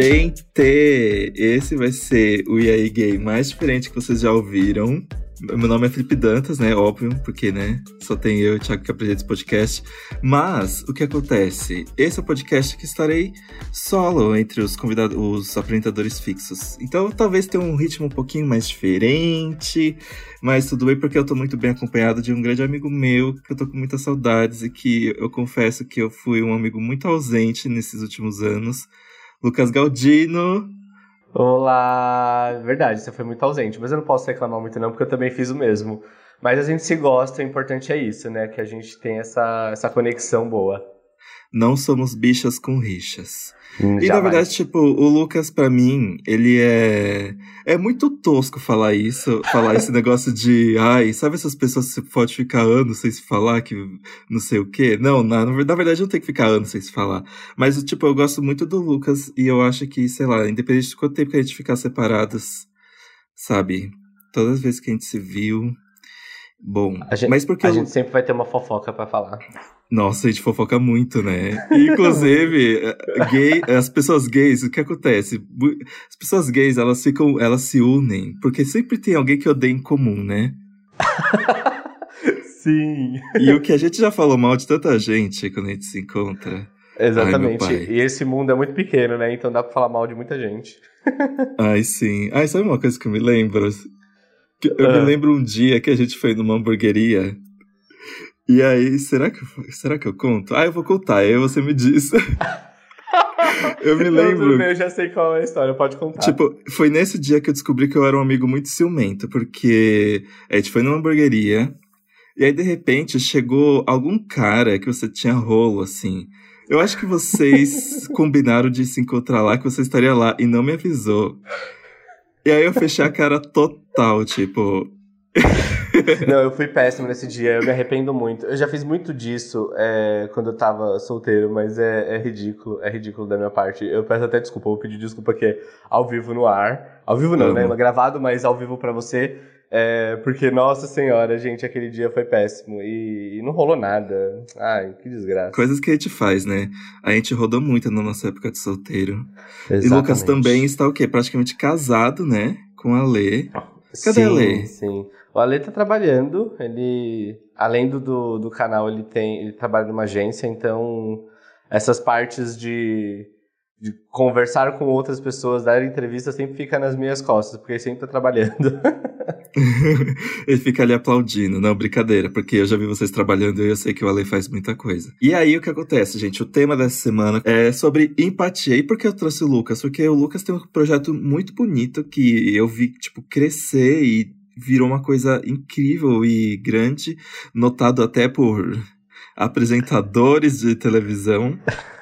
Gente, esse vai ser o E Gay mais diferente que vocês já ouviram. Meu nome é Felipe Dantas, né? Óbvio, porque, né? Só tem eu e o Thiago que apresenta esse podcast. Mas, o que acontece? Esse é o podcast que estarei solo entre os convidados, os apresentadores fixos. Então, talvez tenha um ritmo um pouquinho mais diferente. Mas tudo bem, porque eu tô muito bem acompanhado de um grande amigo meu, que eu tô com muitas saudades e que eu confesso que eu fui um amigo muito ausente nesses últimos anos. Lucas Galdino. Olá! Verdade, você foi muito ausente, mas eu não posso reclamar muito não, porque eu também fiz o mesmo. Mas a gente se gosta, o importante é isso, né? Que a gente tem essa, essa conexão boa. Não somos bichas com rixas. Hum, e na verdade, tipo, o Lucas, para mim, ele é. É muito tosco falar isso, falar esse negócio de. Ai, sabe essas pessoas que você pode ficar anos sem se falar, que não sei o quê? Não, na, na verdade, não tem que ficar anos sem se falar. Mas, tipo, eu gosto muito do Lucas e eu acho que, sei lá, independente de quanto tempo que a gente ficar separados, sabe? Todas as vezes que a gente se viu. Bom, a gente, mas porque. A eu... gente sempre vai ter uma fofoca para falar. Nossa, a gente fofoca muito, né? Inclusive, gay, as pessoas gays, o que acontece? As pessoas gays, elas ficam, elas se unem, porque sempre tem alguém que odeia em comum, né? Sim. E o que a gente já falou mal de tanta gente quando a gente se encontra. Exatamente. Ai, e esse mundo é muito pequeno, né? Então dá pra falar mal de muita gente. Ai, sim. Ai, sabe uma coisa que eu me lembro? Eu me ah. lembro um dia que a gente foi numa hamburgueria e aí, será que, será que eu conto? Ah, eu vou contar, aí você me diz. eu me lembro. Eu já sei qual é a história, pode contar. Tipo, foi nesse dia que eu descobri que eu era um amigo muito ciumento, porque a gente foi numa hamburgueria, e aí de repente chegou algum cara que você tinha rolo, assim. Eu acho que vocês combinaram de se encontrar lá, que você estaria lá, e não me avisou. E aí eu fechei a cara total, tipo. Não, eu fui péssimo nesse dia, eu me arrependo muito. Eu já fiz muito disso é, quando eu tava solteiro, mas é, é, ridículo, é ridículo da minha parte. Eu peço até desculpa, eu vou pedir desculpa aqui é ao vivo no ar. Ao vivo não, né? Gravado, mas ao vivo para você. É, porque, nossa senhora, gente, aquele dia foi péssimo e, e, não rolou nada. Ai, que desgraça. Coisas que a gente faz, né? A gente rodou muito na nossa época de solteiro. Exatamente. E Lucas também está o quê? Praticamente casado, né? Com a Lê. Cadê sim, a Lê? Sim. O Ale tá trabalhando, ele, além do, do, do canal, ele tem, ele trabalha numa agência, então essas partes de, de conversar com outras pessoas, dar entrevista, sempre fica nas minhas costas, porque ele sempre tá trabalhando. ele fica ali aplaudindo, não, brincadeira, porque eu já vi vocês trabalhando e eu sei que o Ale faz muita coisa. E aí o que acontece, gente? O tema dessa semana é sobre empatia. E por que eu trouxe o Lucas? Porque o Lucas tem um projeto muito bonito que eu vi, tipo, crescer e virou uma coisa incrível e grande, notado até por apresentadores de televisão.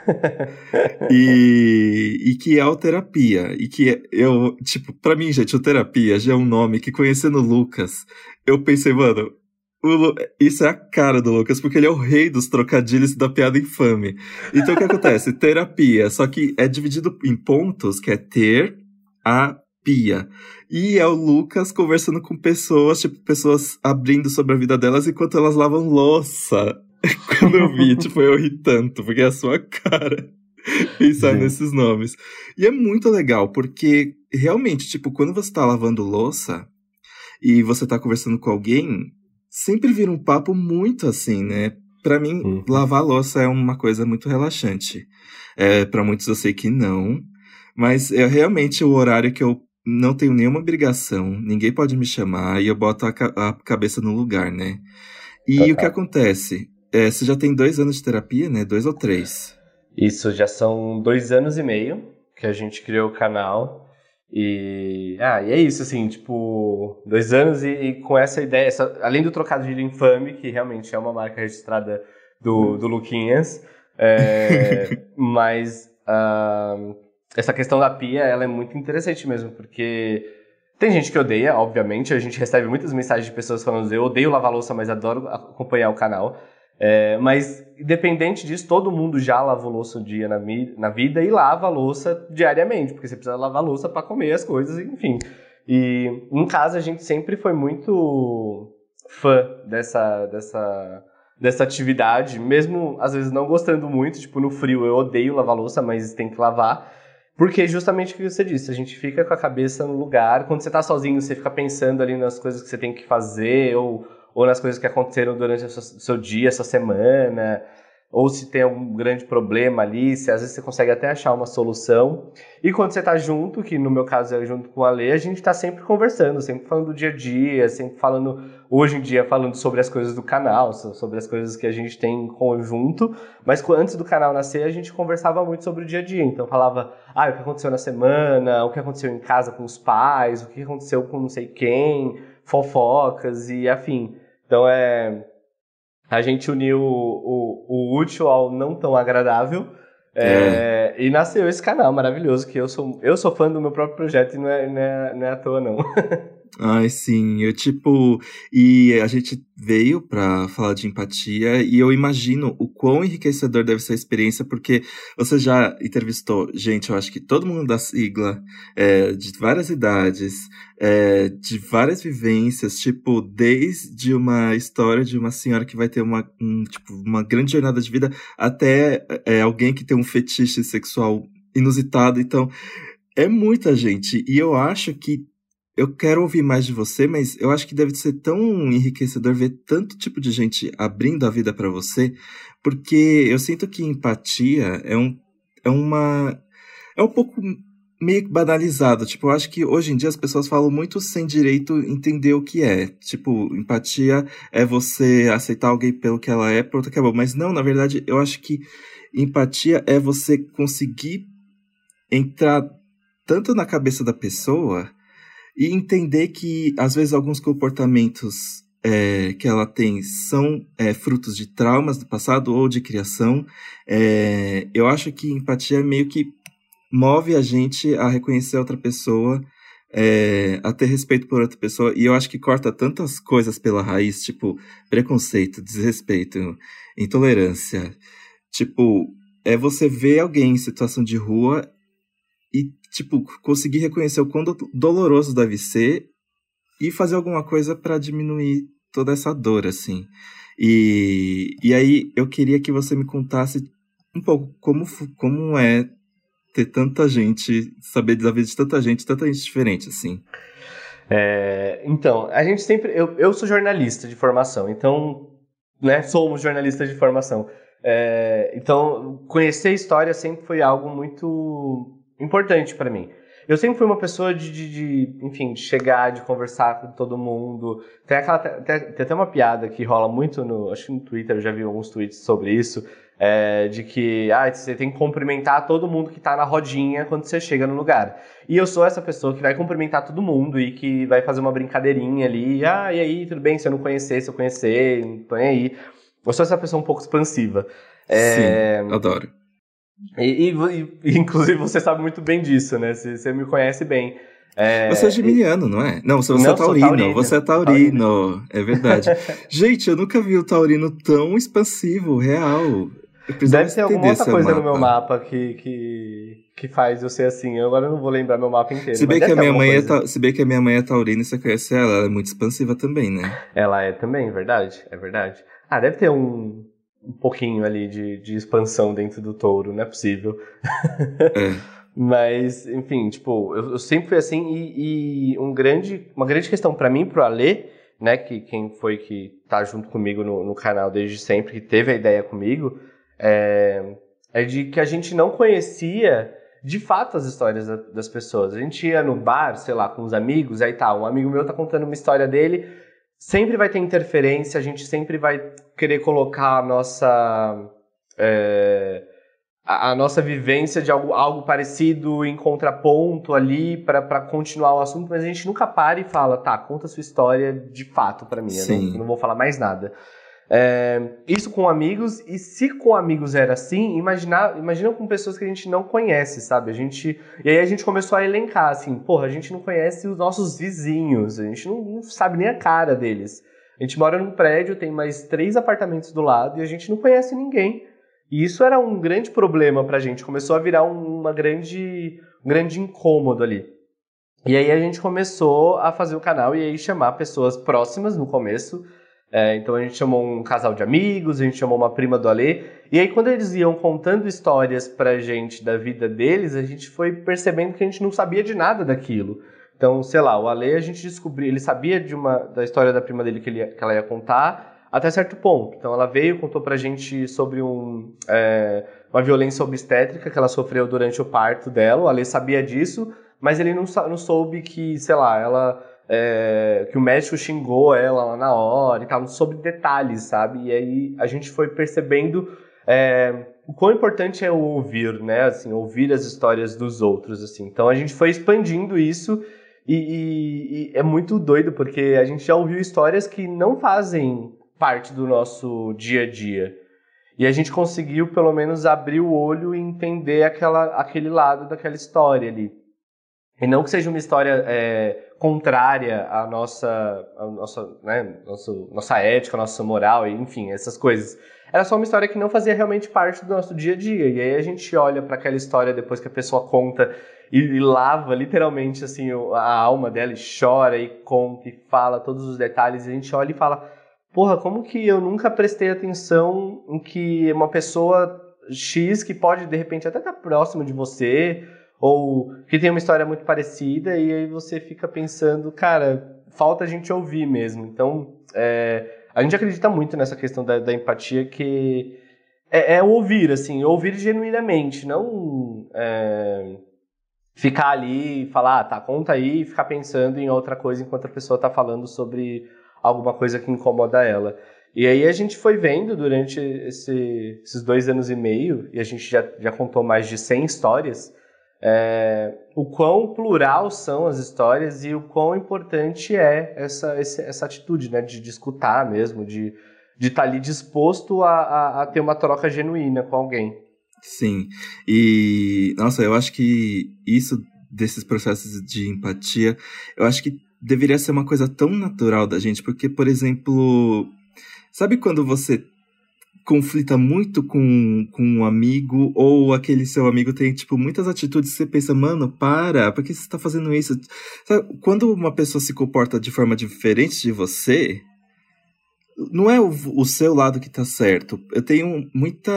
e, e que é o terapia. E que eu, tipo, pra mim, gente, o terapia já é um nome que conhecendo o Lucas, eu pensei, mano, Lu, isso é a cara do Lucas, porque ele é o rei dos trocadilhos da piada infame. Então o que acontece? terapia, só que é dividido em pontos, que é ter, a, pia. E é o Lucas conversando com pessoas, tipo, pessoas abrindo sobre a vida delas enquanto elas lavam louça. Quando eu vi, tipo, eu ri tanto, porque é a sua cara pensar Sim. nesses nomes. E é muito legal, porque realmente, tipo, quando você tá lavando louça e você tá conversando com alguém, sempre vira um papo muito assim, né? Para mim, uhum. lavar louça é uma coisa muito relaxante. É, para muitos eu sei que não, mas é realmente o horário que eu não tenho nenhuma obrigação, ninguém pode me chamar e eu boto a, ca a cabeça no lugar, né? E o que acontece? É, você já tem dois anos de terapia, né? Dois ou três? Isso, já são dois anos e meio que a gente criou o canal. E. Ah, e é isso, assim, tipo, dois anos e, e com essa ideia, essa, além do trocadilho infame, que realmente é uma marca registrada do, do Luquinhas, é, mas. Uh, essa questão da pia, ela é muito interessante mesmo, porque tem gente que odeia, obviamente, a gente recebe muitas mensagens de pessoas falando eu odeio lavar louça, mas adoro acompanhar o canal. É, mas, independente disso, todo mundo já lavou louça um dia na, na vida e lava louça diariamente, porque você precisa lavar louça para comer as coisas, enfim. E em casa a gente sempre foi muito fã dessa, dessa, dessa atividade, mesmo às vezes não gostando muito, tipo no frio eu odeio lavar louça, mas tem que lavar. Porque justamente o que você disse, a gente fica com a cabeça no lugar. Quando você está sozinho, você fica pensando ali nas coisas que você tem que fazer, ou, ou nas coisas que aconteceram durante o seu, dia, sua semana ou se tem algum grande problema ali, se às vezes você consegue até achar uma solução. E quando você está junto, que no meu caso é junto com a Lê, a gente está sempre conversando, sempre falando do dia a dia, sempre falando, hoje em dia, falando sobre as coisas do canal, sobre as coisas que a gente tem em conjunto. Mas antes do canal nascer, a gente conversava muito sobre o dia a dia. Então falava, ah, o que aconteceu na semana, o que aconteceu em casa com os pais, o que aconteceu com não sei quem, fofocas e afim. Então é a gente uniu o, o, o útil ao não tão agradável. É. É, e nasceu esse canal maravilhoso, que eu sou, eu sou fã do meu próprio projeto e não é, não é, não é à toa, não. Ai, sim, eu tipo. E a gente veio para falar de empatia e eu imagino o quão enriquecedor deve ser a experiência, porque você já entrevistou gente, eu acho que todo mundo da sigla, é, de várias idades, é, de várias vivências, tipo, desde uma história de uma senhora que vai ter uma, um, tipo, uma grande jornada de vida até é, alguém que tem um fetiche sexual inusitado. Então, é muita gente. E eu acho que eu quero ouvir mais de você, mas eu acho que deve ser tão enriquecedor ver tanto tipo de gente abrindo a vida para você, porque eu sinto que empatia é um é uma é um pouco meio banalizado. Tipo, eu acho que hoje em dia as pessoas falam muito sem direito entender o que é. Tipo, empatia é você aceitar alguém pelo que ela é, pronto, acabou. Mas não, na verdade, eu acho que empatia é você conseguir entrar tanto na cabeça da pessoa e entender que, às vezes, alguns comportamentos é, que ela tem são é, frutos de traumas do passado ou de criação. É, eu acho que empatia meio que move a gente a reconhecer outra pessoa, é, a ter respeito por outra pessoa, e eu acho que corta tantas coisas pela raiz, tipo preconceito, desrespeito, intolerância. Tipo, é você ver alguém em situação de rua tipo, conseguir reconhecer o quão doloroso deve ser e fazer alguma coisa para diminuir toda essa dor, assim. E, e aí eu queria que você me contasse um pouco como, como é ter tanta gente, saber da vida de tanta gente, tanta gente diferente, assim. É, então, a gente sempre. Eu, eu sou jornalista de formação, então. Né, somos jornalistas de formação. É, então, conhecer história sempre foi algo muito importante para mim. Eu sempre fui uma pessoa de, de, de, enfim, de chegar, de conversar com todo mundo. Tem, aquela, tem, tem até uma piada que rola muito no, acho que no Twitter, eu já vi alguns tweets sobre isso, é, de que ah, você tem que cumprimentar todo mundo que tá na rodinha quando você chega no lugar. E eu sou essa pessoa que vai cumprimentar todo mundo e que vai fazer uma brincadeirinha ali, ah, e aí, tudo bem, se eu não conhecer, se eu conhecer, nem aí. Eu sou essa pessoa um pouco expansiva. É, Sim, adoro. E, e, e, inclusive você sabe muito bem disso, né? Você, você me conhece bem. É, você é geminiano, e... não é? Não, você, você não, é taurino, taurino, Você é taurino. taurino. É verdade. Gente, eu nunca vi o taurino tão expansivo, real. Deve ter alguma outra coisa mapa. no meu mapa que, que, que faz eu ser assim. Eu agora não vou lembrar meu mapa inteiro. Se bem, que a minha mãe é ta... Se bem que a minha mãe é taurina e você conhece ela, ela é muito expansiva também, né? Ela é também, verdade. É verdade. Ah, deve ter um, um pouquinho ali de, de expansão dentro do touro, não é possível. É. Mas, enfim, tipo, eu, eu, sempre fui assim e, e um grande, uma grande questão para mim, pro Alê, né, que quem foi que tá junto comigo no, no canal desde sempre, que teve a ideia comigo, é, é de que a gente não conhecia de fato as histórias das pessoas. A gente ia no bar, sei lá, com os amigos, aí tá, um amigo meu tá contando uma história dele, sempre vai ter interferência, a gente sempre vai querer colocar a nossa. É, a, a, nossa vivência de algo, algo parecido em contraponto ali para continuar o assunto, mas a gente nunca para e fala, tá, conta a sua história de fato para mim, eu não, não vou falar mais nada. É, isso com amigos, e se com amigos era assim, imagina, imagina com pessoas que a gente não conhece, sabe? A gente, e aí a gente começou a elencar, assim, porra, a gente não conhece os nossos vizinhos, a gente não, não sabe nem a cara deles. A gente mora num prédio, tem mais três apartamentos do lado e a gente não conhece ninguém. E isso era um grande problema pra gente, começou a virar uma grande, um grande incômodo ali. E aí a gente começou a fazer o canal e aí chamar pessoas próximas no começo, É, então a gente chamou um casal de amigos, a gente chamou uma prima do Alê. E aí, quando eles iam contando histórias pra gente da vida deles, a gente foi percebendo que a gente não sabia de nada daquilo. Então, sei lá, o Ale a gente descobriu, ele sabia de uma da história da prima dele que, ele, que ela ia contar até certo ponto. Então, ela veio, contou pra gente sobre um, é, uma violência obstétrica que ela sofreu durante o parto dela. O Ale sabia disso, mas ele não, não soube que, sei lá, ela é, que o médico xingou ela lá na hora e tal, sobre detalhes, sabe? E aí a gente foi percebendo é, o quão importante é ouvir, né? Assim, ouvir as histórias dos outros, assim. Então a gente foi expandindo isso e, e, e, é muito doido, porque a gente já ouviu histórias que não fazem parte do nosso dia a dia. E a gente conseguiu, pelo menos, abrir o olho e entender aquela, aquele lado daquela história ali. E não que seja uma história é, contrária à nossa, à nossa, né, nosso, nossa ética, nossa moral, enfim, essas coisas. Era só uma história que não fazia realmente parte do nosso dia a dia. E aí a gente olha para aquela história depois que a pessoa conta e, e, lava literalmente assim a alma dela e chora e conta e fala todos os detalhes. E a gente olha e fala porra como que eu nunca prestei atenção em que uma pessoa X que pode de repente até estar tá próximo de você ou que tem uma história muito parecida e aí você fica pensando cara falta a gente ouvir mesmo. Então é, a gente acredita muito nessa questão da, da empatia que é, é, ouvir assim ouvir genuinamente não é, ficar ali e falar, ah, tá, conta aí e ficar pensando em outra coisa enquanto a pessoa tá falando sobre alguma coisa que incomoda ela. E aí a gente foi vendo durante esse, esses dois anos e meio, e a gente já, já contou mais de 100 histórias, é, o quão plural são as histórias e o quão importante é essa, essa atitude, né, de, de escutar mesmo, de de estar tá ali disposto a, a, a ter uma troca genuína com alguém. Sim. E, nossa, eu acho que isso desses processos de empatia, eu acho que deveria ser uma coisa tão natural da gente, porque, por exemplo, sabe quando você conflita muito com, com um amigo, ou aquele seu amigo tem, tipo, muitas atitudes você pensa, mano, para, por que você está fazendo isso? Sabe, quando uma pessoa se comporta de forma diferente de você, não é o, o seu lado que tá certo. Eu tenho muita.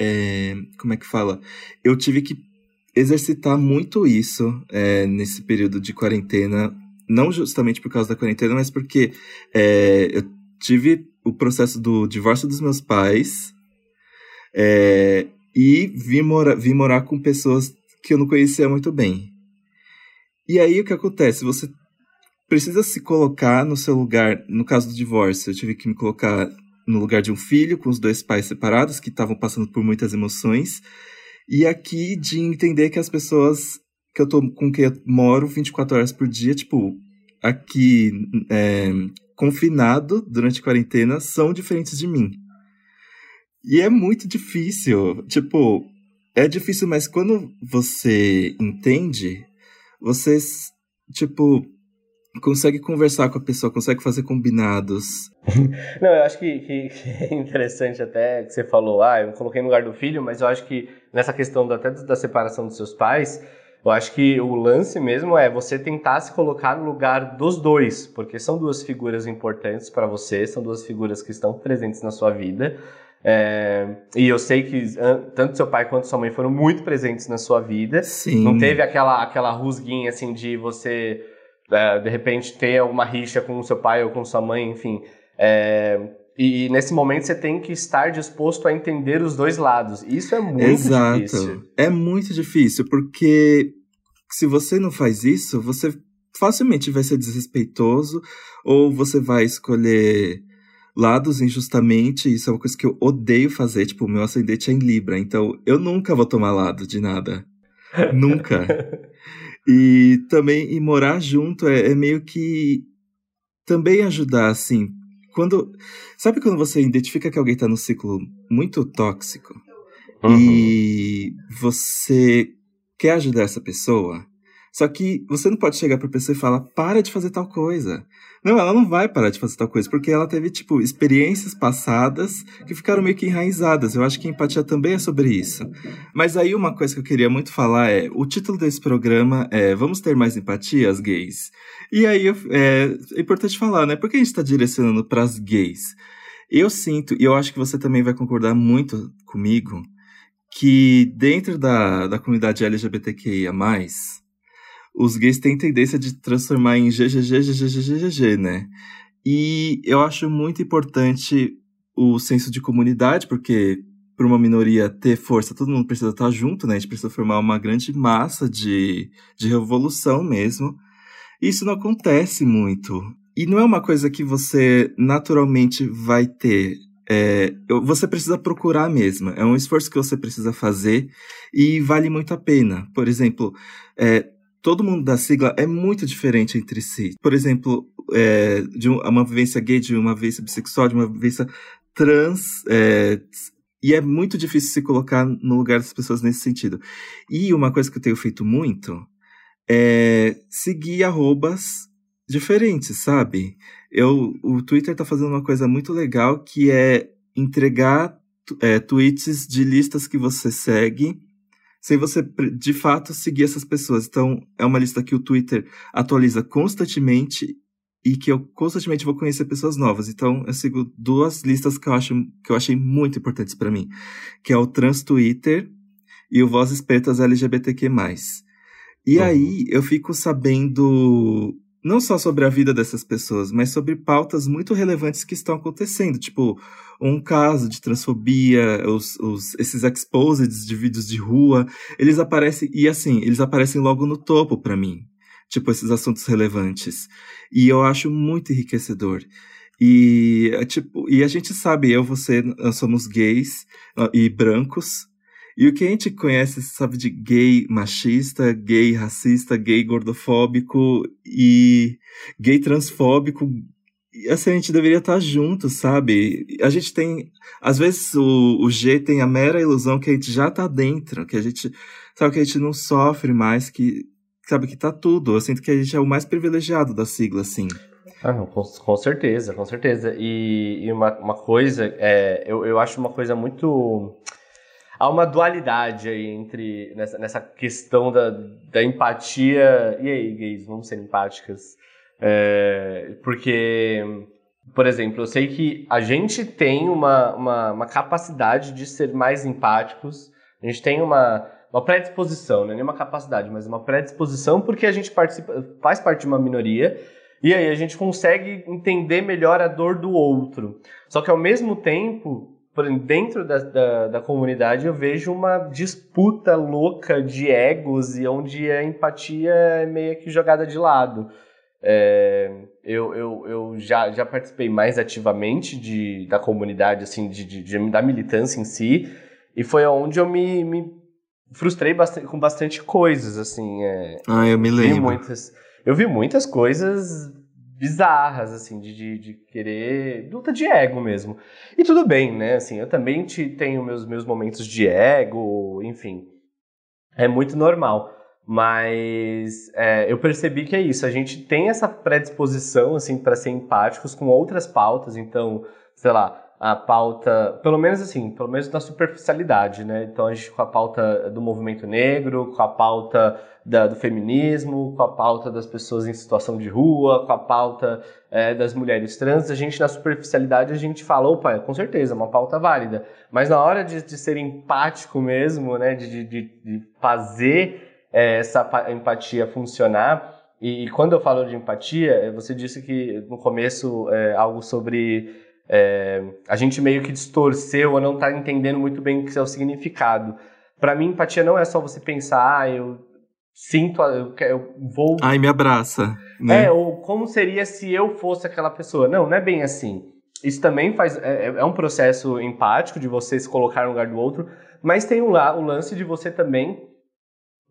É, como é que fala? Eu tive que exercitar muito isso é, nesse período de quarentena. Não justamente por causa da quarentena, mas porque é, eu tive o processo do divórcio dos meus pais é, e vim, mora, vim morar com pessoas que eu não conhecia muito bem. E aí o que acontece? Você precisa se colocar no seu lugar. No caso do divórcio, eu tive que me colocar no lugar de um filho com os dois pais separados que estavam passando por muitas emoções. E aqui de entender que as pessoas que eu tô com quem eu moro 24 horas por dia, tipo, aqui é, confinado durante a quarentena, são diferentes de mim. E é muito difícil. Tipo, é difícil, mas quando você entende, você, tipo, consegue conversar com a pessoa, consegue fazer combinados. Não, eu acho que, que, que, é interessante até que você falou, ah, eu coloquei no lugar do filho, mas eu acho que nessa questão da, até da separação dos seus pais, eu acho que o lance mesmo é você tentar se colocar no lugar dos dois, porque são duas figuras importantes para você, são duas figuras que estão presentes na sua vida. É, e eu sei que tanto seu pai quanto sua mãe foram muito presentes na sua vida. Sim. Não teve aquela, aquela rusguinha assim de você de repente ter alguma rixa com o seu pai ou com sua mãe, enfim. É, e, nesse momento você tem que estar disposto a entender os dois lados. Isso é muito Exato. difícil. É muito difícil, porque se você não faz isso, você facilmente vai ser desrespeitoso ou você vai escolher lados injustamente. Isso é uma coisa que eu odeio fazer. Tipo, o meu ascendente é em Libra, então eu nunca vou tomar lado de nada. nunca. E também e morar junto é, é meio que também ajudar, assim. Quando. Sabe quando você identifica que alguém tá num ciclo muito tóxico uhum. e você quer ajudar essa pessoa? Só que você não pode chegar pra pessoa e falar, para de fazer tal coisa. Não, ela não vai parar de fazer tal coisa, porque ela teve, tipo, experiências passadas que ficaram meio que enraizadas. Eu acho que empatia também é sobre isso. Mas aí uma coisa que eu queria muito falar é: o título desse programa é Vamos ter mais empatia, as gays? E aí é, é importante falar, né? Por que a gente tá direcionando pras gays? Eu sinto, e eu acho que você também vai concordar muito comigo, que dentro da, da comunidade LGBTQIA, os gays têm tendência de transformar em GGG, GGG, GGG, né? E eu acho muito importante o senso de comunidade, porque para uma minoria ter força, todo mundo precisa estar junto, né? A gente precisa formar uma grande massa de, de revolução mesmo. Isso não acontece muito. E não é uma coisa que você naturalmente vai ter. É, você precisa procurar mesmo. É um esforço que você precisa fazer e vale muito a pena. Por exemplo, é, todo mundo da sigla é muito diferente entre si. Por exemplo, é, de uma vivência gay, de uma vivência bissexual, de uma vivência trans. É, e é muito difícil se colocar no lugar das pessoas nesse sentido. E uma coisa que eu tenho feito muito é seguir arrobas diferentes, sabe? Eu, o Twitter tá fazendo uma coisa muito legal que é entregar é, tweets de listas que você segue sem você de fato seguir essas pessoas. Então, é uma lista que o Twitter atualiza constantemente e que eu constantemente vou conhecer pessoas novas. Então, eu sigo duas listas que eu, acho, que eu achei muito importantes para mim, que é o Trans Twitter e o Vozes Pretas LGBTQ+. E uhum. aí, eu fico sabendo não só sobre a vida dessas pessoas, mas sobre pautas muito relevantes que estão acontecendo, tipo um caso de transfobia, os, os, esses exposeds de vídeos de rua, eles aparecem e assim eles aparecem logo no topo para mim, tipo esses assuntos relevantes, e eu acho muito enriquecedor. E tipo, e a gente sabe, eu, você, nós somos gays e brancos, e o que a gente conhece, sabe, de gay machista, gay racista, gay gordofóbico e gay transfóbico, assim, a gente deveria estar junto, sabe? A gente tem. Às vezes o, o G tem a mera ilusão que a gente já tá dentro, que a gente. Sabe, que a gente não sofre mais, que. Sabe, que tá tudo. Eu sinto que a gente é o mais privilegiado da sigla, assim. Ah, não, com, com certeza, com certeza. E, e uma, uma coisa, é, eu, eu acho uma coisa muito há uma dualidade aí entre nessa, nessa questão da, da empatia. E aí, gays, vamos ser empáticas? É, porque, por exemplo, eu sei que a gente tem uma, uma, uma, capacidade de ser mais empáticos, a gente tem uma, uma predisposição, não é nem uma capacidade, mas uma predisposição porque a gente participa, faz parte de uma minoria. E aí a gente consegue entender melhor a dor do outro. Só que ao mesmo tempo, dentro da, da, da, comunidade eu vejo uma disputa louca de egos e onde a empatia é meio que jogada de lado. É, eu eu, eu já, já participei mais ativamente de, da comunidade, assim, de, de, de da militância em si, e foi onde eu me, me frustrei bastante, com bastante coisas, assim. É, ah, eu me lembro. Vi muitas, eu vi muitas coisas bizarras, assim, de, de, de, querer. luta de ego mesmo. E tudo bem, né? Assim, eu também te, tenho meus, meus momentos de ego, enfim. É muito normal. Mas é, eu percebi que é isso. A gente tem essa predisposição, assim, para ser empáticos com outras pautas. Então, sei lá, a pauta, pelo menos assim, pelo menos na superficialidade, né? Então a gente com a pauta do movimento negro, com a pauta da, do feminismo, com a pauta das pessoas em situação de rua, com a pauta é, das mulheres trans, a gente na superficialidade a gente fala, opa, com certeza, uma pauta válida. Mas na hora de, de ser empático mesmo, né? De, de, de fazer é, essa empatia funcionar. E, quando eu falo de empatia, você disse que no começo é algo sobre é, a gente meio que distorceu ou não está entendendo muito bem o que é o significado. Para mim, empatia não é só você pensar, ah, eu sinto, eu, eu vou. Ai, me abraça. Né? É, ou como seria se eu fosse aquela pessoa. Não, não é bem assim. Isso também faz. É, é um processo empático de você se colocar no lugar do outro, mas tem o, o lance de você também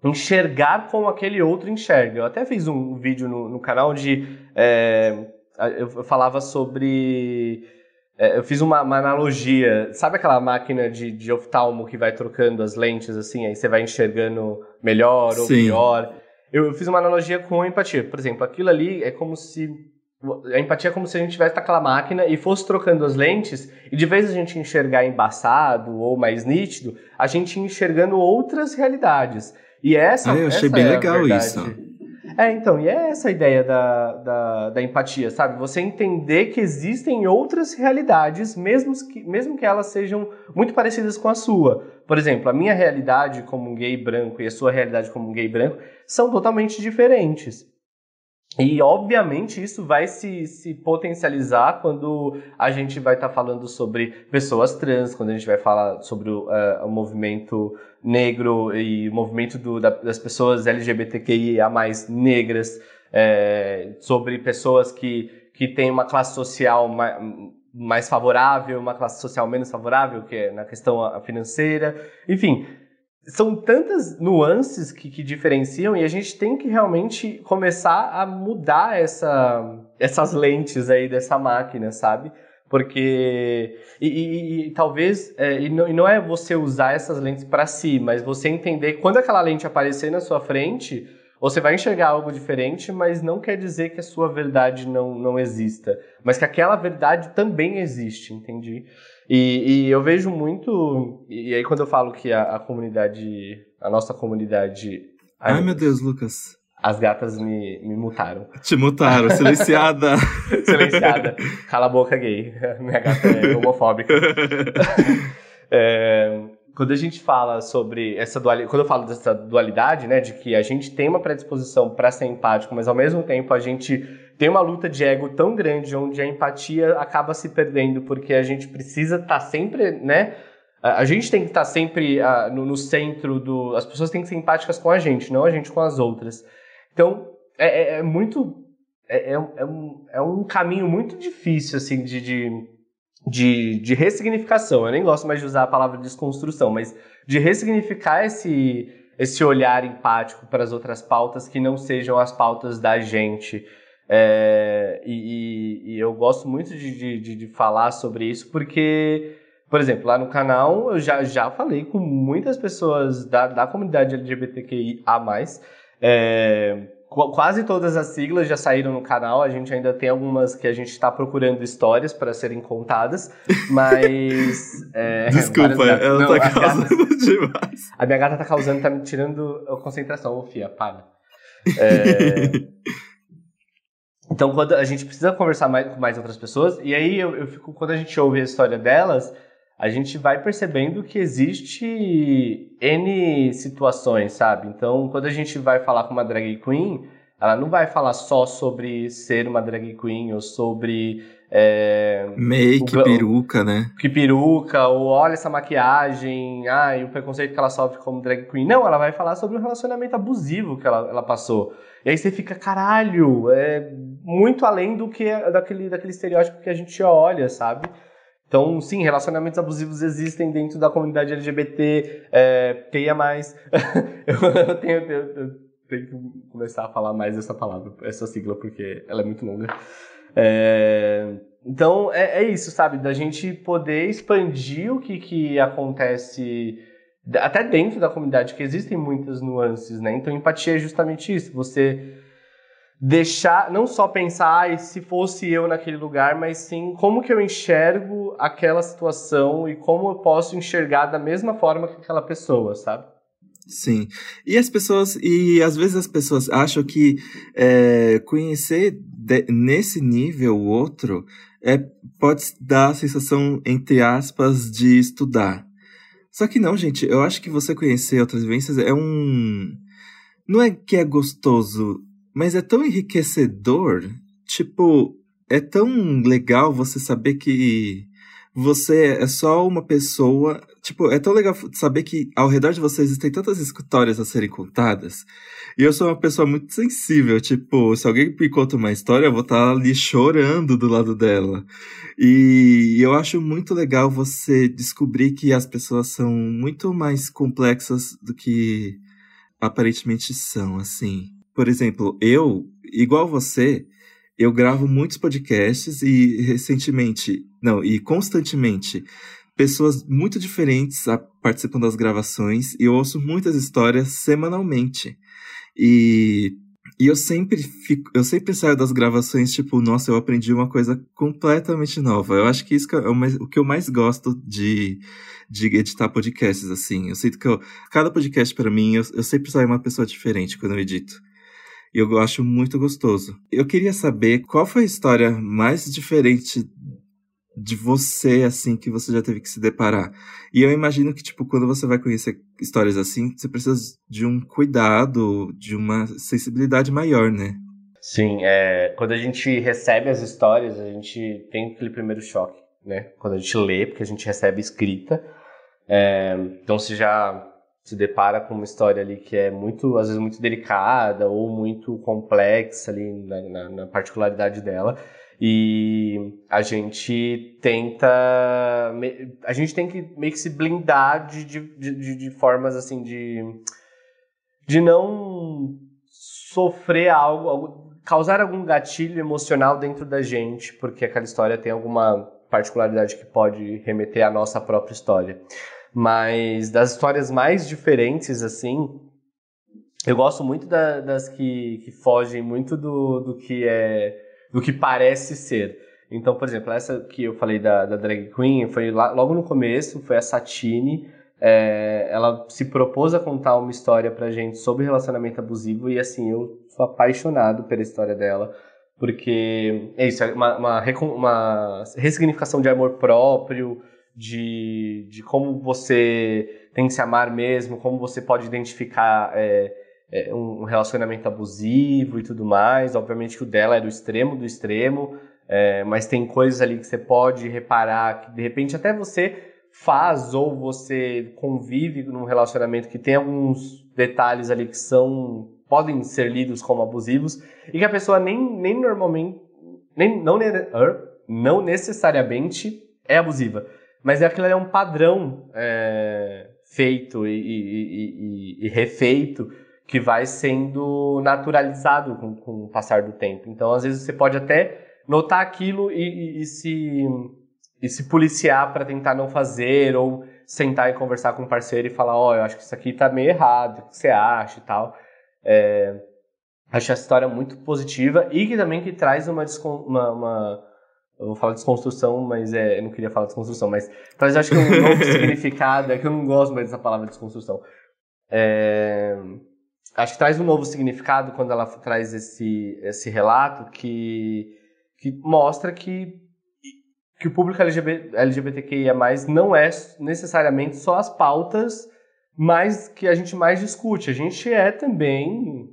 enxergar como aquele outro enxerga. Eu até fiz um vídeo no, no canal onde é, eu falava sobre é, eu fiz uma, uma, analogia. Sabe aquela máquina de, de oftalmo que vai trocando as lentes assim, aí você vai enxergando melhor ou Sim. pior? eu fiz uma analogia com a empatia. Por exemplo, aquilo ali é como se a empatia é como se a gente tivesse aquela máquina e fosse trocando as lentes, e de vez a gente enxergar embaçado ou mais nítido, a gente enxergando outras realidades. E essa, ah, eu achei essa bem é legal isso. É, então, e é essa a ideia da, da, da, empatia, sabe? Você entender que existem outras realidades, mesmo que, mesmo que elas sejam muito parecidas com a sua. Por exemplo, a minha realidade como um gay branco e a sua realidade como um gay branco são totalmente diferentes. E, obviamente, isso vai se, se potencializar quando a gente vai estar tá falando sobre pessoas trans, quando a gente vai falar sobre o, uh, o movimento negro e o movimento do, da, das pessoas LGBTQIA mais negras, é, sobre pessoas que, que têm uma classe social mais, mais favorável, uma classe social menos favorável, que é na questão financeira. Enfim, são tantas nuances que, que, diferenciam e a gente tem que realmente começar a mudar essa, essas lentes aí dessa máquina, sabe? Porque. E, e, e talvez. É, e, não, e, não, é você usar essas lentes para si, mas você entender quando aquela lente aparecer na sua frente, você vai enxergar algo diferente, mas não quer dizer que a sua verdade não, não exista. Mas que aquela verdade também existe, entendi? E, e, eu vejo muito. E aí, quando eu falo que a, a comunidade. A nossa comunidade. Ai, ai meu Deus, Lucas. As gatas me, me mutaram. Te mutaram, silenciada. silenciada. Cala a boca, gay. Minha gata é homofóbica. é, quando a gente fala sobre essa dualidade, quando eu falo dessa dualidade, né, de que a gente tem uma predisposição para ser empático, mas ao mesmo tempo a gente tem uma luta de ego tão grande onde a empatia acaba se perdendo porque a gente precisa estar tá sempre, né, a gente tem que estar tá sempre uh, no, no, centro do, as pessoas têm que ser empáticas com a gente, não a gente com as outras. Então é, é, é muito é, é, é um, é um caminho muito difícil assim de, de de, de ressignificação. Eu nem gosto mais de usar a palavra desconstrução, mas de ressignificar esse, esse olhar empático para as outras pautas que não sejam as pautas da gente. É, e, e, eu gosto muito de, de, de, falar sobre isso porque, por exemplo, lá no canal eu já, já falei com muitas pessoas da, da comunidade LGBTQIA. É, quase todas as siglas já saíram no canal. A gente ainda tem algumas que a gente está procurando histórias para serem contadas, mas. É, Desculpa, ela Não, tá causando gata... demais. A minha gata tá causando, tá me tirando a concentração, ô Fia, para. É... então, quando a gente precisa conversar mais, com mais outras pessoas, e aí eu, eu fico, quando a gente ouve a história delas, a gente vai percebendo que existe N situações, sabe? Então, quando a gente vai falar com uma drag queen, ela não vai falar só sobre ser uma drag queen ou sobre. É, Make, o, peruca, né? Que peruca, ou olha essa maquiagem, ah, e o preconceito que ela sofre como drag queen. Não, ela vai falar sobre o relacionamento abusivo que ela, ela passou. E aí você fica, caralho, é muito além do que daquele, daquele estereótipo que a gente olha, sabe? Então, sim, relacionamentos abusivos existem dentro da comunidade LGBT, é, mais. eu, tenho, eu, eu, tenho que começar a falar mais essa palavra, essa sigla, porque ela é muito longa. É, então, é, é, isso, sabe? Da gente poder expandir o que, que acontece até dentro da comunidade, que existem muitas nuances, né? Então, empatia é justamente isso. Você deixar, não só pensar, ah, se fosse eu naquele lugar, mas sim como que eu enxergo aquela situação e como eu posso enxergar da mesma forma que aquela pessoa, sabe? Sim. E as pessoas, e às vezes as pessoas acham que é, conhecer de, nesse nível outro é, pode dar a sensação, entre aspas, de estudar. Só que não, gente, eu acho que você conhecer outras vivências é um. Não é que é gostoso mas é tão enriquecedor, tipo, é tão legal você saber que você é só uma pessoa. Tipo, é tão legal saber que ao redor de você existem tantas histórias a serem contadas. E eu sou uma pessoa muito sensível. Tipo, se alguém me conta uma história, eu vou estar tá ali chorando do lado dela. E eu acho muito legal você descobrir que as pessoas são muito mais complexas do que aparentemente são, assim. Por exemplo, eu, igual você, eu gravo muitos podcasts e recentemente, não, e constantemente, pessoas muito diferentes participam das gravações e eu ouço muitas histórias semanalmente. E, e eu sempre fico, eu sempre saio das gravações, tipo, nossa, eu aprendi uma coisa completamente nova. Eu acho que isso é o que eu mais gosto de, de editar podcasts, assim. Eu sinto que eu, cada podcast para mim, eu, eu sempre saio uma pessoa diferente quando eu edito. E eu acho muito gostoso. Eu queria saber qual foi a história mais diferente de você, assim, que você já teve que se deparar. E eu imagino que, tipo, quando você vai conhecer histórias assim, você precisa de um cuidado, de uma sensibilidade maior, né? Sim, é, quando a gente recebe as histórias, a gente tem aquele primeiro choque, né? Quando a gente lê, porque a gente recebe escrita. É, então, se já se depara com uma história ali que é muito, às vezes, muito delicada ou muito complexa ali na, na, na particularidade dela, e a gente tenta. A gente tem que meio que se blindar de, de, de, de formas assim de. de não sofrer algo, algo, causar algum gatilho emocional dentro da gente, porque aquela história tem alguma particularidade que pode remeter à nossa própria história. Mas das histórias mais diferentes, assim, eu gosto muito da, das que, que fogem muito do, do que é do que parece ser. Então, por exemplo, essa que eu falei da, da drag queen foi lá, logo no começo, foi a Satine. É, ela se propôs a contar uma história pra gente sobre relacionamento abusivo e assim, eu sou apaixonado pela história dela, porque é isso, é uma, uma, uma ressignificação de amor próprio, de, de como você tem que se amar mesmo, como você pode identificar é, é, um relacionamento abusivo e tudo mais. Obviamente que o dela é do extremo do extremo, é, mas tem coisas ali que você pode reparar que de repente até você faz ou você convive num relacionamento que tem alguns detalhes ali que são podem ser lidos como abusivos e que a pessoa nem, nem normalmente nem, não, não necessariamente é abusiva, mas é aquilo é um padrão é, feito e, e, e, e refeito que vai sendo naturalizado com, com o passar do tempo. Então, às vezes, você pode até notar aquilo e, se, e se policiar para tentar não fazer, ou sentar e conversar com um parceiro e falar: Ó, oh, eu acho que isso aqui tá meio errado, o que você acha e tal. É, acho a história muito positiva e que também que traz uma, uma, uma eu vou falar desconstrução, mas é, eu não queria falar desconstrução, mas traz acho que um novo significado, é que eu não gosto mais dessa palavra desconstrução. É, acho que traz um novo significado quando ela traz esse, esse relato que, que mostra que, que o público LGBT, LGBTQIA+, não é necessariamente só as pautas mais que a gente mais discute. A gente é também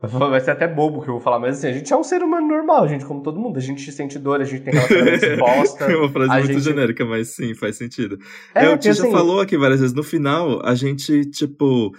Vai ser até bobo que eu vou falar, mas assim, a gente é um ser humano normal, gente, como todo mundo. A gente sente dor, a gente tem relacionamentos bosta. É uma frase muito gente... genérica, mas sim, faz sentido. É, é o Tio assim... já falou aqui várias vezes, no final, a gente, tipo,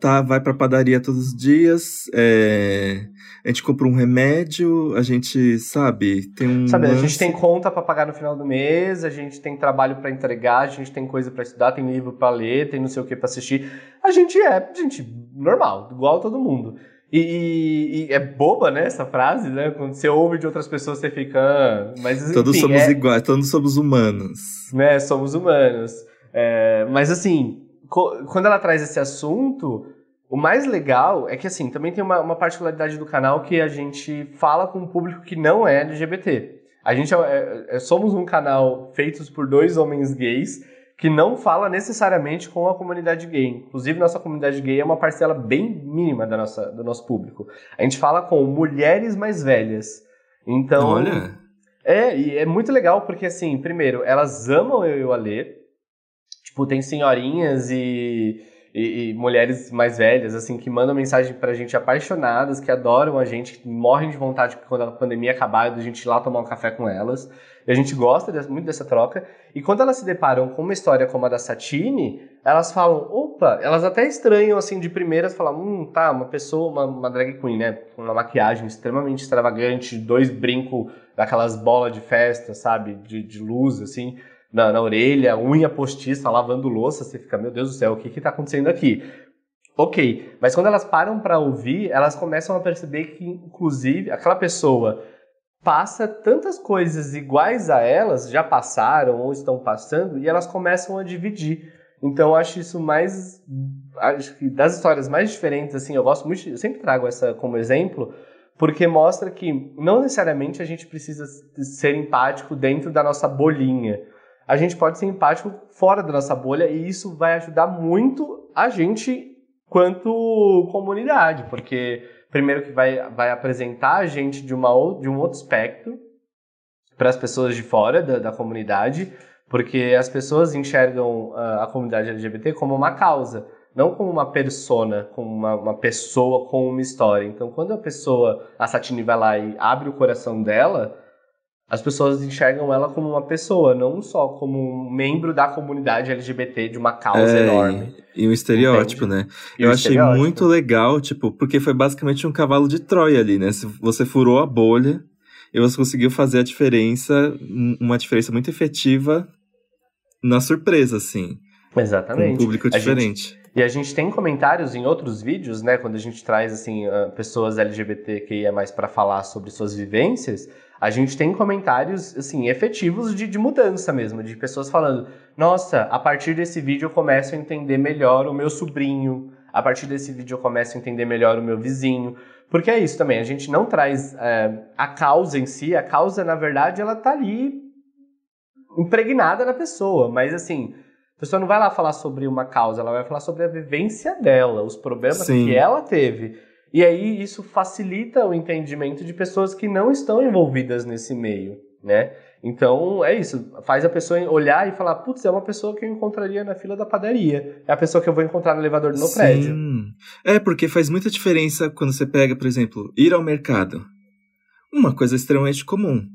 tá, vai pra padaria todos os dias, é... a gente compra um remédio, a gente, sabe, tem um... Sabe, lance... a gente tem conta para pagar no final do mês, a gente tem trabalho para entregar, a gente tem coisa para estudar, tem livro para ler, tem não sei o que para assistir. A gente é, gente, normal, igual todo mundo. E, e, é boba, né, essa frase, né? Quando você ouve de outras pessoas, você fica. Mas, enfim, todos somos é... iguais, todos somos humanos. Né, somos humanos. É, mas assim, quando ela traz esse assunto, o mais legal é que assim, também tem uma, uma, particularidade do canal que a gente fala com um público que não é LGBT. A gente é, é, é somos um canal feito por dois homens gays que não fala necessariamente com a comunidade gay. Inclusive, nossa comunidade gay é uma parcela bem mínima da nossa, do nosso público. A gente fala com mulheres mais velhas. Então. Olha. É, e é muito legal porque, assim, primeiro, elas amam eu e o Alê. Tipo, tem senhorinhas e, e, e, mulheres mais velhas, assim, que mandam mensagem pra gente apaixonadas, que adoram a gente, que morrem de vontade quando a pandemia acabar, a gente ir lá tomar um café com elas. E a gente gosta muito dessa troca. E quando elas se deparam com uma história como a da Satine, elas falam, opa, elas até estranham assim de primeiras, falam, hum, tá, uma pessoa, uma, uma drag queen, né? Com uma maquiagem extremamente extravagante, dois brincos daquelas bolas de festa, sabe? De, de luz, assim, na, na orelha, unha postiça, lavando louça, você fica, meu Deus do céu, o que que tá acontecendo aqui? Ok, mas quando elas param para ouvir, elas começam a perceber que, inclusive, aquela pessoa passa tantas coisas iguais a elas, já passaram ou estão passando, e elas começam a dividir. Então eu acho isso mais. Acho que das histórias mais diferentes, assim, eu gosto muito. Eu sempre trago essa como exemplo, porque mostra que não necessariamente a gente precisa ser empático dentro da nossa bolinha. A gente pode ser empático fora da nossa bolha e isso vai ajudar muito a gente quanto comunidade, porque primeiro que vai, vai apresentar a gente de, uma, de um outro espectro para as pessoas de fora da, da comunidade, porque as pessoas enxergam a, a, comunidade LGBT como uma causa, não como uma persona, como uma, uma, pessoa com uma história. Então, quando a pessoa, a Satine vai lá e abre o coração dela, as pessoas enxergam ela como uma pessoa, não só como um membro da comunidade LGBT de uma causa é, enorme. E um estereótipo, Entende? né? E Eu achei muito legal, tipo, porque foi basicamente um cavalo de Troia ali, né? Se você furou a bolha e você conseguiu fazer a diferença, uma diferença muito efetiva na surpresa, assim. Exatamente. Com um público diferente. Gente, e a gente tem comentários em outros vídeos, né? Quando a gente traz, assim, pessoas LGBTQIA mais para falar sobre suas vivências a gente tem comentários, assim, efetivos de, de mudança mesmo, de pessoas falando: nossa, a partir desse vídeo eu começo a entender melhor o meu sobrinho, a partir desse vídeo eu começo a entender melhor o meu vizinho. Porque é isso também, a gente não traz é, a causa em si, a causa, na verdade, ela tá ali impregnada na pessoa, mas assim. A pessoa não vai lá falar sobre uma causa, ela vai falar sobre a vivência dela, os problemas Sim. que ela teve. E aí isso facilita o entendimento de pessoas que não estão envolvidas nesse meio, né? Então é isso, faz a pessoa olhar e falar, putz, é uma pessoa que eu encontraria na fila da padaria, é a pessoa que eu vou encontrar no elevador do meu Sim. prédio. É, porque faz muita diferença quando você pega, por exemplo, ir ao mercado. Uma coisa extremamente comum.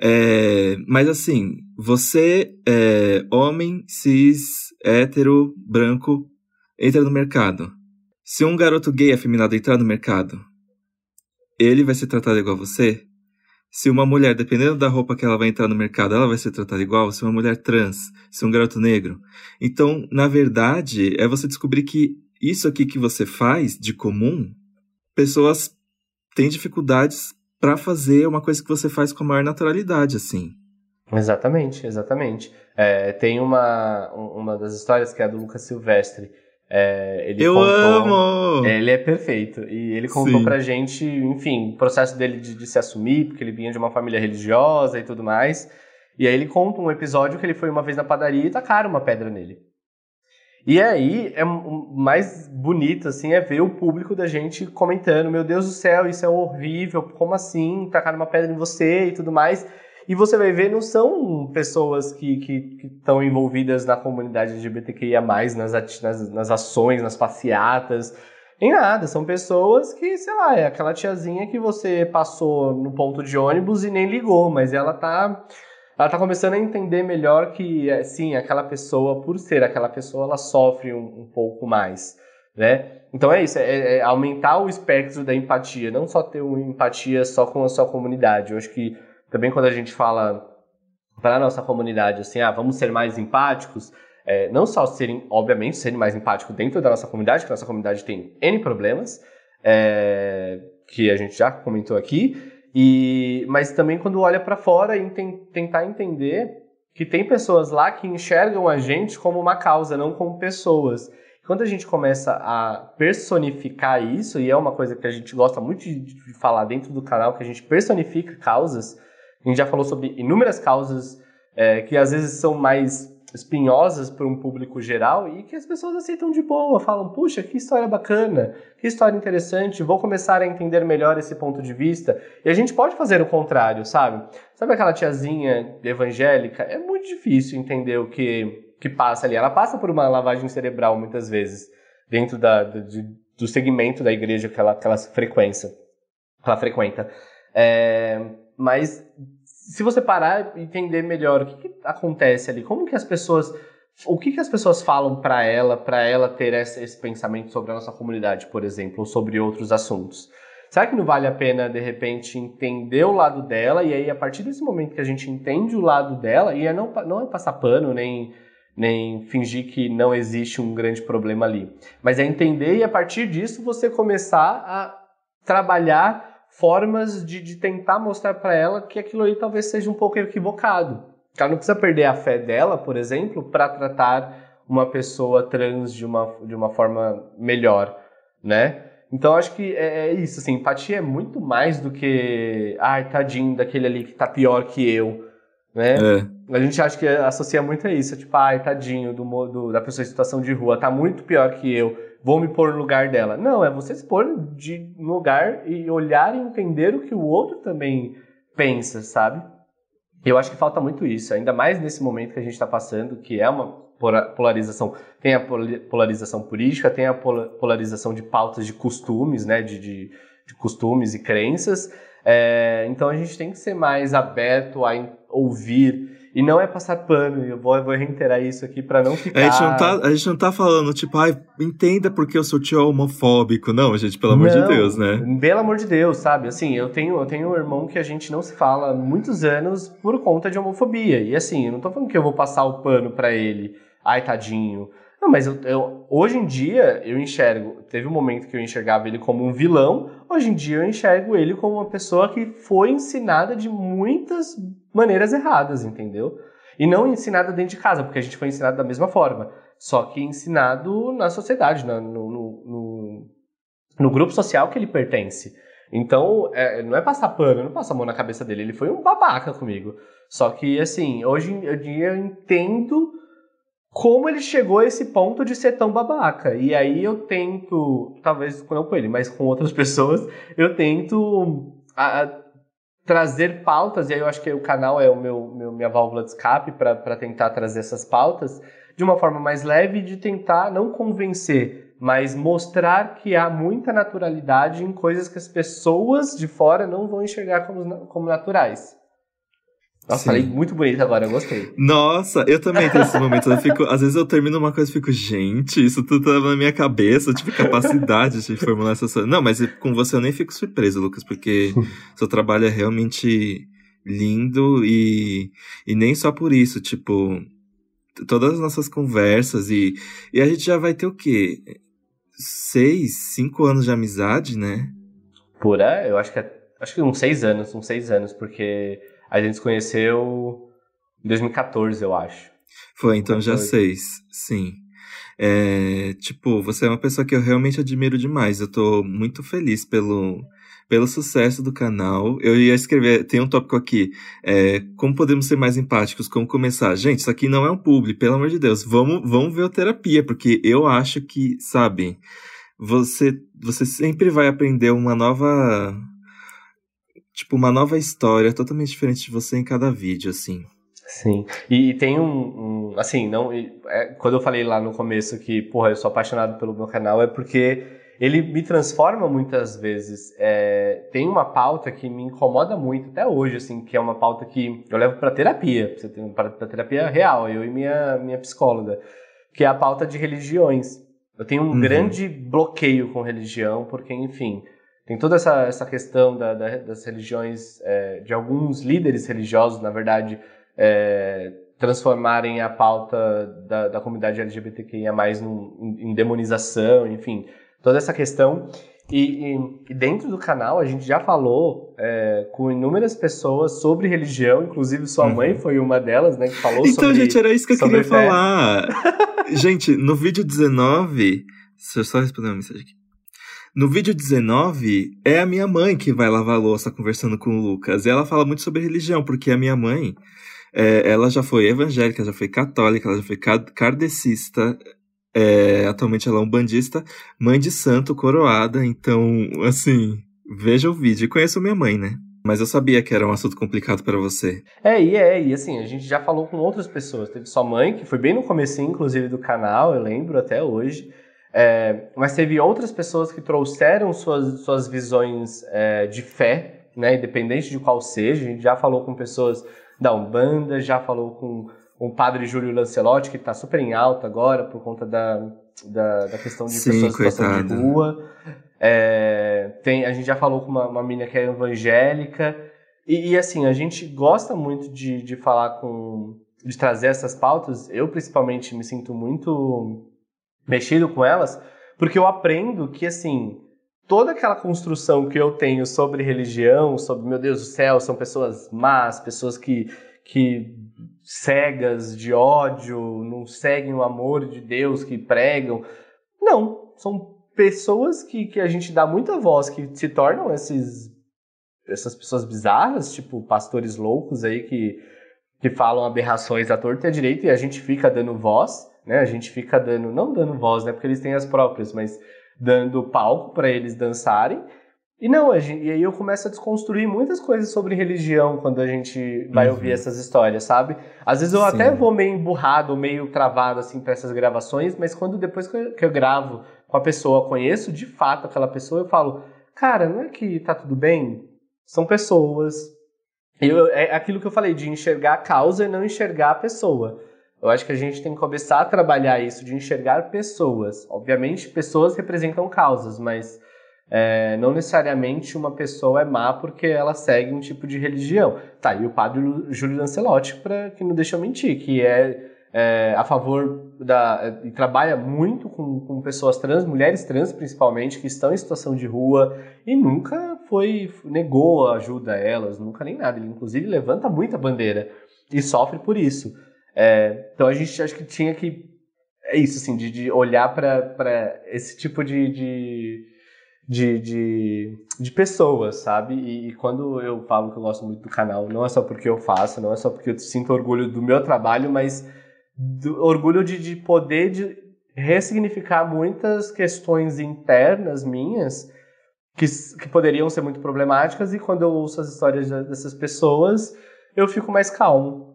É, mas assim, você é homem, cis, hétero, branco, entra no mercado. Se um garoto gay afeminado entrar no mercado, ele vai ser tratado igual a você? Se uma mulher, dependendo da roupa que ela vai entrar no mercado, ela vai ser tratada igual? Se uma mulher trans, se um garoto negro? Então, na verdade, é você descobrir que isso aqui que você faz de comum, pessoas têm dificuldades para fazer uma coisa que você faz com a maior naturalidade, assim. Exatamente, exatamente. É, tem uma, uma das histórias que é a do Lucas Silvestre, é, ele Eu contou, amo! É, ele é perfeito. E ele contou Sim. pra gente, enfim, o processo dele de, de, se assumir, porque ele vinha de uma família religiosa e tudo mais. E aí ele conta um episódio que ele foi uma vez na padaria e tacaram uma pedra nele. E aí, é mais bonito, assim, é ver o público da gente comentando: Meu Deus do céu, isso é horrível, como assim? Tacaram uma pedra em você e tudo mais. E você vai ver, não são pessoas que estão envolvidas na comunidade LGBTQIA, nas, nas, nas ações, nas passeatas, em nada. São pessoas que, sei lá, é aquela tiazinha que você passou no ponto de ônibus e nem ligou, mas ela tá. Ela tá começando a entender melhor que, é, sim, aquela pessoa, por ser aquela pessoa, ela sofre um, um pouco mais, né? Então é isso, é, é, aumentar o espectro da empatia, não só ter uma empatia só com a sua comunidade. Eu acho que também quando a gente fala para a nossa comunidade assim, ah, vamos ser mais empáticos, é, não só serem, obviamente, serem mais empáticos dentro da nossa comunidade, que a nossa comunidade tem N problemas, é, que a gente já comentou aqui, e, mas também quando olha para fora e tem, tentar entender que tem pessoas lá que enxergam a gente como uma causa, não como pessoas. Quando a gente começa a personificar isso, e é uma coisa que a gente gosta muito de, de falar dentro do canal, que a gente personifica causas, a gente já falou sobre inúmeras causas é, que às vezes são mais espinhosas para um público geral e que as pessoas aceitam de boa, falam, puxa, que história bacana, que história interessante, vou começar a entender melhor esse ponto de vista. E a gente pode fazer o contrário, sabe? Sabe aquela tiazinha evangélica? É muito difícil entender o que, que passa ali. Ela passa por uma lavagem cerebral muitas vezes, dentro da, do, segmento da igreja que ela, que ela frequência. Que ela frequenta. É, mas se você parar e entender melhor o que, que acontece ali, como que as pessoas o que, que as pessoas falam para ela, para ela ter esse, esse, pensamento sobre a nossa comunidade, por exemplo, ou sobre outros assuntos? Será que não vale a pena, de repente, entender o lado dela, e aí, a partir desse momento que a gente entende o lado dela, e é não, não é passar pano, nem, nem fingir que não existe um grande problema ali, mas é entender e, a partir disso, você começar a trabalhar formas de, de tentar mostrar para ela que aquilo aí talvez seja um pouco equivocado. Ela não precisa perder a fé dela, por exemplo, para tratar uma pessoa trans de uma, de uma forma melhor, né? Então acho que é, é, isso, assim, empatia é muito mais do que, ai, tadinho daquele ali que tá pior que eu, né? É. A gente acha que associa muito a isso, tipo, ai, tadinho do, do, da pessoa em situação de rua, tá muito pior que eu, vou me pôr no lugar dela. Não, é você se pôr de lugar e olhar e entender o que o outro também pensa, sabe? Eu acho que falta muito isso, ainda mais nesse momento que a gente está passando, que é uma polarização. Tem a polarização política, tem a polarização de pautas de costumes, né, de, de, de costumes e crenças. É, então a gente tem que ser mais aberto a ouvir e não é passar pano, eu vou, eu vou reiterar isso aqui para não ficar. A gente não, tá, a gente não tá falando, tipo, ai, entenda porque eu sou tio homofóbico. Não, gente, pelo amor não, de Deus, né? Pelo amor de Deus, sabe? Assim, eu tenho, eu tenho um irmão que a gente não se fala há muitos anos por conta de homofobia. E assim, eu não tô falando que eu vou passar o pano para ele. Ai, tadinho. Não, mas eu, eu, hoje em dia eu enxergo. Teve um momento que eu enxergava ele como um vilão. Hoje em dia eu enxergo ele como uma pessoa que foi ensinada de muitas maneiras erradas, entendeu? E não ensinada dentro de casa, porque a gente foi ensinado da mesma forma. Só que ensinado na sociedade, no, no, no, no grupo social que ele pertence. Então, é, não é passar pano, não passa a mão na cabeça dele. Ele foi um babaca comigo. Só que, assim, hoje em dia eu entendo como ele chegou a esse ponto de ser tão babaca. E aí eu tento, talvez não com ele, mas com outras pessoas, eu tento a, a, trazer pautas, e aí eu acho que o canal é o meu, meu minha válvula de escape para tentar trazer essas pautas de uma forma mais leve, de tentar não convencer, mas mostrar que há muita naturalidade em coisas que as pessoas de fora não vão enxergar como, como naturais. Nossa, Sim. falei muito bonito agora, eu gostei. Nossa, eu também tenho esses momentos. Eu fico, às vezes eu termino uma coisa e fico, gente, isso tudo tá na minha cabeça, tipo, capacidade de formular essas coisas. Não, mas com você eu nem fico surpreso, Lucas, porque seu trabalho é realmente lindo e, e nem só por isso, tipo, todas as nossas conversas e, e a gente já vai ter o quê? Seis, cinco anos de amizade, né? Por aí, eu acho que é, acho que uns seis anos, uns seis anos, porque a gente se conheceu em 2014, eu acho. Foi, então já seis, sim. É, tipo, você é uma pessoa que eu realmente admiro demais. Eu tô muito feliz pelo, pelo sucesso do canal. Eu ia escrever, tem um tópico aqui, é, como podemos ser mais empáticos, como começar. Gente, isso aqui não é um publi, pelo amor de Deus. Vamos, vamos ver o terapia, porque eu acho que, sabe, você, você sempre vai aprender uma nova tipo, uma nova história totalmente diferente de você em cada vídeo, assim. Sim. E, tem um, um, assim, não, é, quando eu falei lá no começo que, porra, eu sou apaixonado pelo meu canal, é porque ele me transforma muitas vezes. É, tem uma pauta que me incomoda muito até hoje, assim, que é uma pauta que eu levo para terapia, para terapia real, eu e minha minha psicóloga, que é a pauta de religiões. Eu tenho um uhum. grande bloqueio com religião, porque, enfim, tem toda essa, essa questão da, da, das religiões, é, de alguns líderes religiosos, na verdade, é, transformarem a pauta da, da comunidade LGBTQIA num, em, em demonização, enfim, toda essa questão. E, e, e, dentro do canal a gente já falou é, com inúmeras pessoas sobre religião, inclusive sua uhum. mãe foi uma delas, né, que falou então, sobre Então, gente, era isso que eu queria fé. falar. gente, no vídeo 19, deixa eu só responder uma mensagem aqui. No vídeo 19, é a minha mãe que vai lavar louça conversando com o Lucas. E ela fala muito sobre religião, porque a minha mãe, é, ela já foi evangélica, já foi católica, ela já foi kardecista. É, atualmente ela é um bandista, mãe de santo, coroada. Então, assim, veja o vídeo. E conheço minha mãe, né? Mas eu sabia que era um assunto complicado para você. É, e é, e assim, a gente já falou com outras pessoas. Teve sua mãe, que foi bem no começo, inclusive, do canal, eu lembro até hoje. É, mas teve outras pessoas que trouxeram suas, suas visões é, de fé, né, independente de qual seja. A gente já falou com pessoas da Umbanda, já falou com o padre Júlio Lancelotti, que está super em alta agora por conta da, da, da questão de Sim, pessoas em situação de rua. É, tem, a gente já falou com uma, uma menina que é evangélica. E, e, assim, a gente gosta muito de, de falar com. de trazer essas pautas. Eu, principalmente, me sinto muito mexido com elas, porque eu aprendo que, assim, toda aquela construção que eu tenho sobre religião, sobre, meu Deus do céu, são pessoas más, pessoas que, que cegas de ódio, não seguem o amor de Deus que pregam. Não, são pessoas que, que a gente dá muita voz, que se tornam esses, essas pessoas bizarras, tipo pastores loucos aí que, que falam aberrações à torta e à direita e a gente fica dando voz, né? A gente fica dando, não dando voz, né? Porque eles têm as próprias, mas dando palco para eles dançarem. E não, gente, e aí eu começo a desconstruir muitas coisas sobre religião quando a gente vai uhum. ouvir essas histórias, sabe? Às vezes eu Sim. até vou meio emburrado, meio travado assim para essas gravações, mas quando depois que eu, que eu gravo com a pessoa, conheço de fato aquela pessoa, eu falo, cara, não é que tá tudo bem? São pessoas. Eu, é aquilo que eu falei, de enxergar a causa e não enxergar a pessoa. Eu acho que a gente tem que começar a trabalhar isso, de enxergar pessoas. Obviamente, pessoas representam causas, mas é, não necessariamente uma pessoa é má porque ela segue um tipo de religião. Tá, e o padre Júlio Lancelotti, para que não deixa eu mentir, que é, é, a favor da. e trabalha muito com, com pessoas trans, mulheres trans principalmente, que estão em situação de rua e nunca foi. negou ajuda a elas, nunca nem nada. Ele, inclusive, levanta muita bandeira e sofre por isso. É, então a gente acho que tinha que. É isso, assim, de, de olhar para esse tipo de, de de, de, de pessoas, sabe? E, e, quando eu falo que eu gosto muito do canal, não é só porque eu faço, não é só porque eu sinto orgulho do meu trabalho, mas do, orgulho de, de poder de ressignificar muitas questões internas minhas que, que poderiam ser muito problemáticas e quando eu ouço as histórias dessas pessoas, eu fico mais calmo.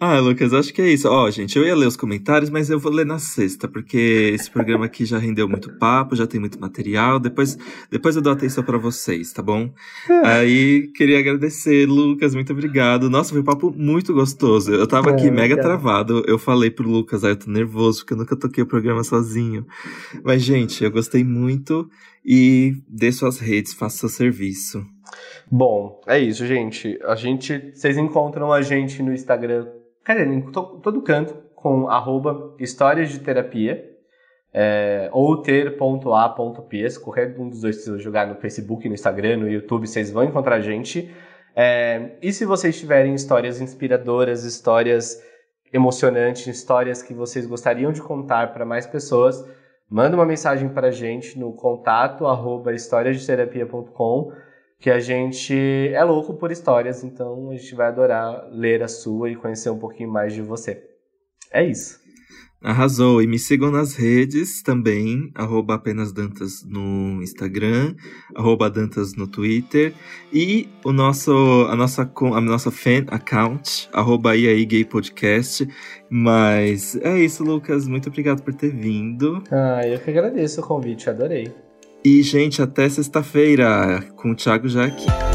Ah, Lucas, acho que é isso. Ó, oh, gente, eu ia ler os comentários, mas eu vou ler na sexta, porque esse programa aqui já rendeu muito papo, já tem muito material. Depois, depois eu dou atenção para vocês, tá bom? É. Aí, queria agradecer, Lucas, muito obrigado. Nossa, foi um papo muito gostoso. Eu tava aqui é, mega travado. Eu falei pro Lucas, ah, eu tô nervoso, porque eu nunca toquei o programa sozinho. Mas, gente, eu gostei muito e dê suas redes, faça seu serviço. Bom, é isso, gente. A gente, vocês encontram a gente no Instagram dizer, em todo canto, com arroba histórias de terapia, é, ou ter.a.p, se qualquer um dos dois se jogar no Facebook, no Instagram, no YouTube, vocês vão encontrar a gente. É, e se vocês tiverem histórias inspiradoras, histórias emocionantes, histórias que vocês gostariam de contar para mais pessoas, manda uma mensagem para a gente no contato arroba que a gente é louco por histórias, então a gente vai adorar ler a sua e conhecer um pouquinho mais de você. É isso. Arrasou. E me sigam nas redes também, arroba apenas Dantas no Instagram, arroba Dantas no Twitter. E o nosso, a, nossa, a nossa fan account, arroba aí Gay Podcast. Mas é isso, Lucas. Muito obrigado por ter vindo. Ah, eu que agradeço o convite, adorei. E, gente, até sexta-feira com o Thiago já aqui.